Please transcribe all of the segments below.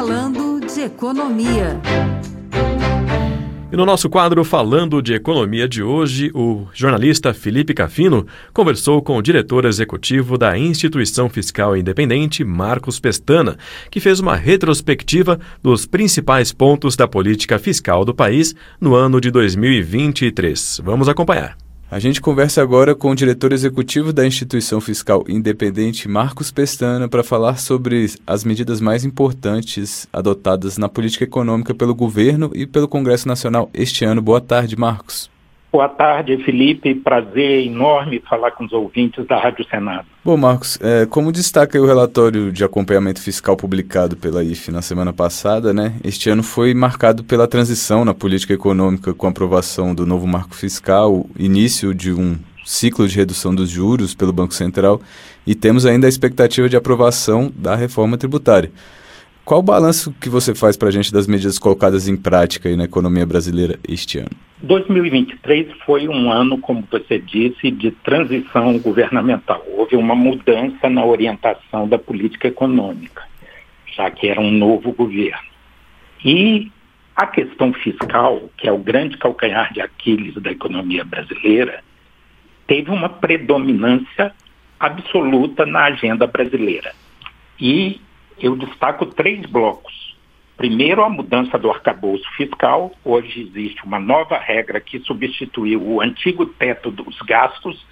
Falando de Economia. E no nosso quadro Falando de Economia de hoje, o jornalista Felipe Cafino conversou com o diretor executivo da Instituição Fiscal Independente, Marcos Pestana, que fez uma retrospectiva dos principais pontos da política fiscal do país no ano de 2023. Vamos acompanhar. A gente conversa agora com o diretor executivo da Instituição Fiscal Independente, Marcos Pestana, para falar sobre as medidas mais importantes adotadas na política econômica pelo governo e pelo Congresso Nacional este ano. Boa tarde, Marcos. Boa tarde, Felipe. Prazer enorme falar com os ouvintes da Rádio Senado. Bom, Marcos, é, como destaca o relatório de acompanhamento fiscal publicado pela IFE na semana passada, né, este ano foi marcado pela transição na política econômica com a aprovação do novo marco fiscal, início de um ciclo de redução dos juros pelo Banco Central e temos ainda a expectativa de aprovação da reforma tributária. Qual o balanço que você faz para a gente das medidas colocadas em prática na economia brasileira este ano? 2023 foi um ano, como você disse, de transição governamental. Houve uma mudança na orientação da política econômica, já que era um novo governo. E a questão fiscal, que é o grande calcanhar de Aquiles da economia brasileira, teve uma predominância absoluta na agenda brasileira. E eu destaco três blocos Primeiro, a mudança do arcabouço fiscal. Hoje existe uma nova regra que substituiu o antigo teto dos gastos,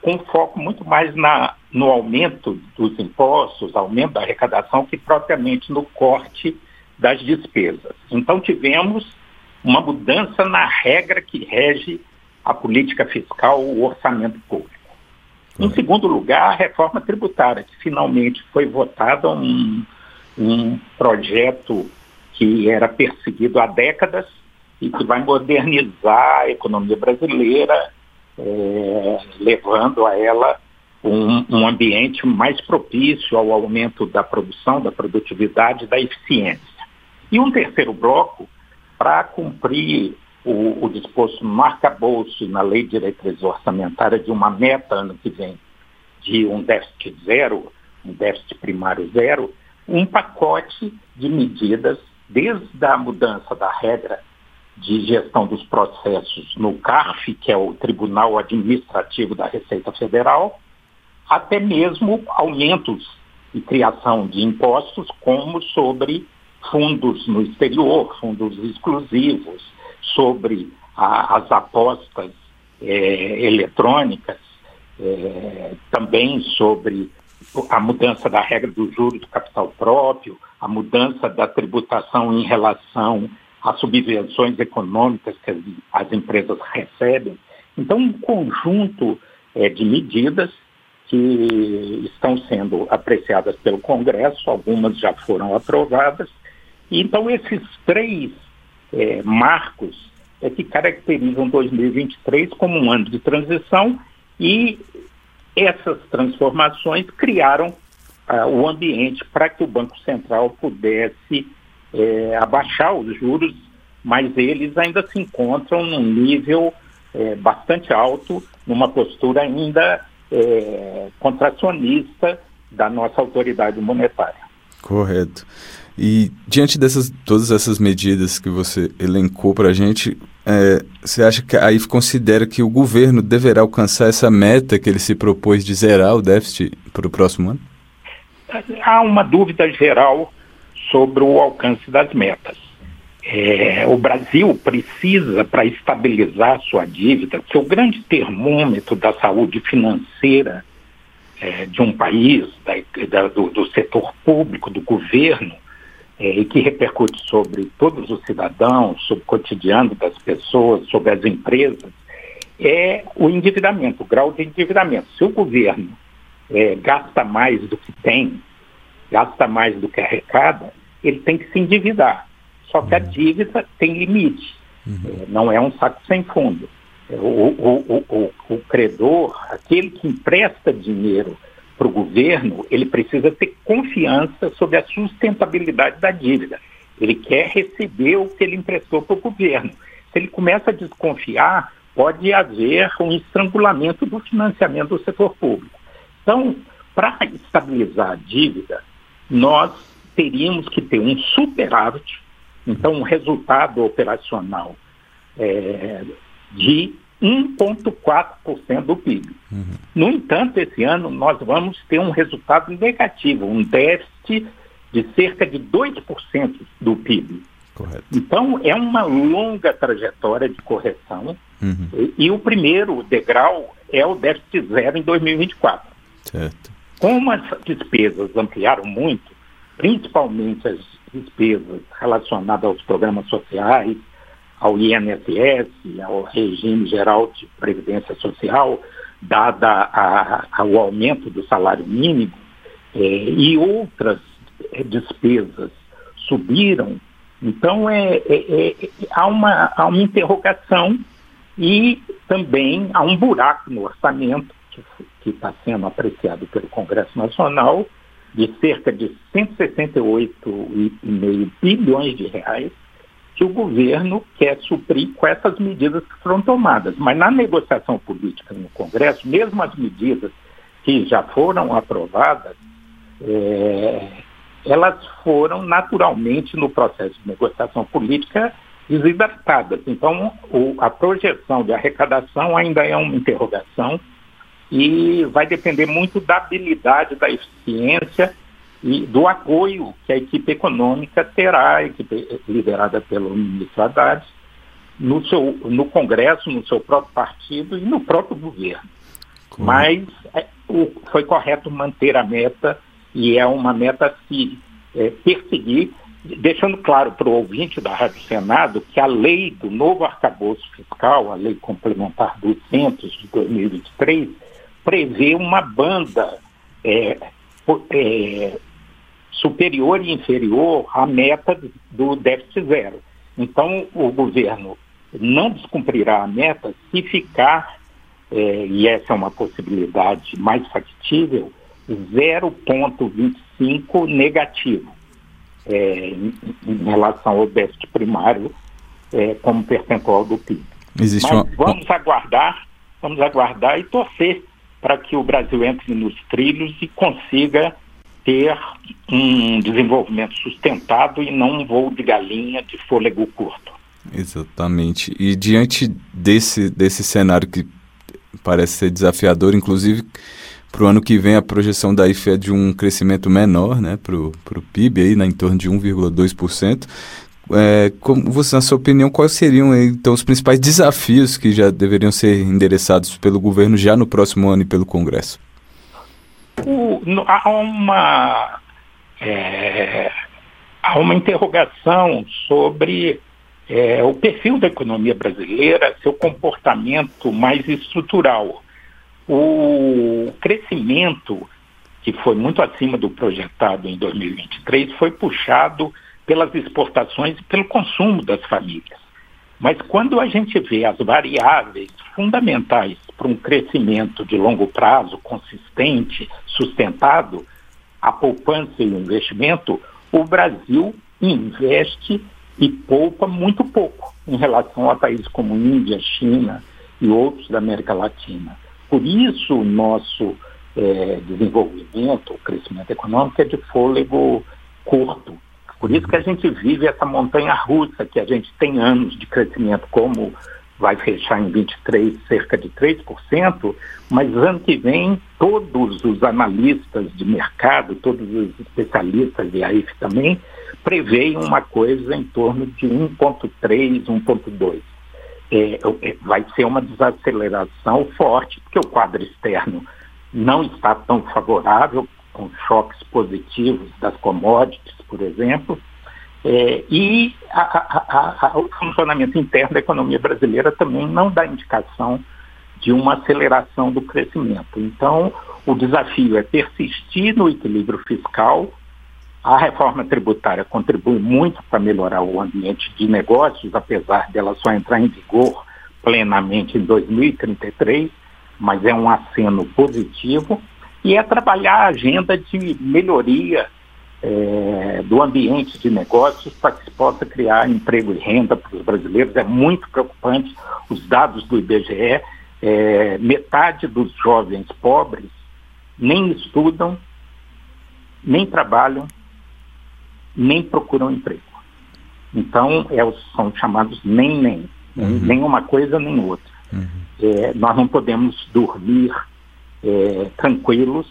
com foco muito mais na, no aumento dos impostos, aumento da arrecadação, que propriamente no corte das despesas. Então, tivemos uma mudança na regra que rege a política fiscal, o orçamento público. Em segundo lugar, a reforma tributária, que finalmente foi votada um, um projeto que era perseguido há décadas e que vai modernizar a economia brasileira, é, levando a ela um, um, ambiente mais propício ao aumento da produção, da produtividade, da eficiência. E um terceiro bloco, para cumprir o, o disposto no arcabouço e na lei de diretriz orçamentária de uma meta ano que vem de um déficit zero, um déficit primário zero, um pacote de medidas desde a mudança da regra de gestão dos processos no CARF, que é o Tribunal Administrativo da Receita Federal, até mesmo aumentos e criação de impostos, como sobre fundos no exterior, fundos exclusivos, sobre a, as apostas é, eletrônicas, é, também sobre a mudança da regra do juro do capital próprio, a mudança da tributação em relação às subvenções econômicas que as, as empresas recebem. Então, um conjunto é, de medidas que estão sendo apreciadas pelo Congresso, algumas já foram aprovadas. Então, esses três é, marcos é que caracterizam 2023 como um ano de transição e essas transformações criaram uh, o ambiente para que o Banco Central pudesse é, abaixar os juros, mas eles ainda se encontram num nível é, bastante alto, numa postura ainda é, contracionista da nossa autoridade monetária. Correto. E diante dessas todas essas medidas que você elencou para a gente, é, você acha que aí considera que o governo deverá alcançar essa meta que ele se propôs de zerar o déficit para o próximo ano? Há uma dúvida geral sobre o alcance das metas. É, o Brasil precisa, para estabilizar sua dívida, que o grande termômetro da saúde financeira é, de um país, da, da, do, do setor público, do governo, é, e que repercute sobre todos os cidadãos, sobre o cotidiano das pessoas, sobre as empresas, é o endividamento, o grau de endividamento. Se o governo é, gasta mais do que tem, gasta mais do que arrecada, ele tem que se endividar. Só que a uhum. dívida tem limite, uhum. é, não é um saco sem fundo. É, o, o, o, o, credor, aquele que empresta dinheiro para o governo, ele precisa ter confiança sobre a sustentabilidade da dívida. Ele quer receber o que ele emprestou para o governo. Se ele começa a desconfiar, pode haver um estrangulamento do financiamento do setor público. Então, para estabilizar a dívida, nós teríamos que ter um superávit, então um resultado operacional é, de 1,4% do PIB. Uhum. No entanto, esse ano nós vamos ter um resultado negativo, um déficit de cerca de 2% do PIB. Correto. Então, é uma longa trajetória de correção. Uhum. E, e, o primeiro degrau é o déficit zero em 2024. Certo. Como as despesas ampliaram muito, principalmente as despesas relacionadas aos programas sociais, ao INSS, ao regime geral de previdência social, dada a, ao aumento do salário mínimo, eh, e outras despesas subiram, então é, é, é, há, uma, há uma interrogação e também há um buraco no orçamento que está sendo apreciado pelo Congresso Nacional de cerca de 168,5 bilhões de reais que o governo quer suprir com essas medidas que foram tomadas. Mas na negociação política no Congresso, mesmo as medidas que já foram aprovadas, é, elas foram naturalmente no processo de negociação política desidratadas. Então, o, a projeção de arrecadação ainda é uma interrogação e vai depender muito da habilidade, da eficiência e do apoio que a equipe econômica terá, a equipe liderada pelo ministro Haddad, no, seu, no Congresso, no seu próprio partido e no próprio governo. Mas é, o, foi correto manter a meta e é uma meta a se é, perseguir, deixando claro para o ouvinte da Rádio Senado que a lei do novo arcabouço fiscal, a lei complementar 200 de 2023, prevê uma banda é, é, superior e inferior à meta do déficit zero. Então, o governo não descumprirá a meta se ficar, é, e essa é uma possibilidade mais factível, 0,25 negativo é, em, em, relação ao déficit primário é, como percentual do PIB. Existe Mas uma... vamos aguardar, vamos aguardar e torcer para que o Brasil entre nos trilhos e consiga ter um desenvolvimento sustentado e não um voo de galinha de fôlego curto. Exatamente. E diante desse, desse cenário que parece ser desafiador, inclusive para o ano que vem, a projeção da IFE é de um crescimento menor né, para o PIB, aí, né, em torno de 1,2%. É, como você, na sua opinião, quais seriam então os principais desafios que já deveriam ser endereçados pelo governo já no próximo ano e pelo Congresso? O, no, há uma é, há uma interrogação sobre é, o perfil da economia brasileira, seu comportamento mais estrutural. O crescimento, que foi muito acima do projetado em 2023, foi puxado pelas exportações e pelo consumo das famílias. Mas quando a gente vê as variáveis fundamentais para um crescimento de longo prazo, consistente, sustentado, a poupança e o investimento, o Brasil investe e poupa muito pouco em relação a países como Índia, China e outros da América Latina. Por isso, o nosso é, desenvolvimento, o crescimento econômico é de fôlego curto. Por isso que a gente vive essa montanha russa, que a gente tem anos de crescimento, como vai fechar em 23 cerca de 3%, mas ano que vem todos os analistas de mercado, todos os especialistas de AIF também, preveem uma coisa em torno de 1,3, 1,2 é, é, vai ser uma desaceleração forte, porque o quadro externo não está tão favorável, com choques positivos das commodities, por exemplo, é, e a, a, a, o funcionamento interno da economia brasileira também não dá indicação de uma aceleração do crescimento. Então, o desafio é persistir no equilíbrio fiscal, a reforma tributária contribui muito para melhorar o ambiente de negócios, apesar dela só entrar em vigor plenamente em 2033, mas é um aceno positivo, e é trabalhar a agenda de melhoria é, do ambiente de negócios para que se possa criar emprego e renda para os brasileiros. É muito preocupante os dados do IBGE. É, metade dos jovens pobres nem estudam, nem trabalham nem procuram emprego. Então, é, são chamados nem-nem, uhum. nem uma coisa nem outra. Uhum. É, nós não podemos dormir é, tranquilos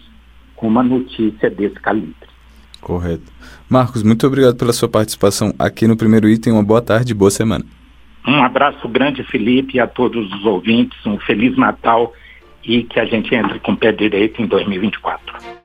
com uma notícia desse calibre. Correto. Marcos, muito obrigado pela sua participação aqui no Primeiro Item. Uma boa tarde e boa semana. Um abraço grande, Felipe, e a todos os ouvintes. Um Feliz Natal e que a gente entre com o pé direito em 2024.